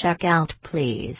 Check out please.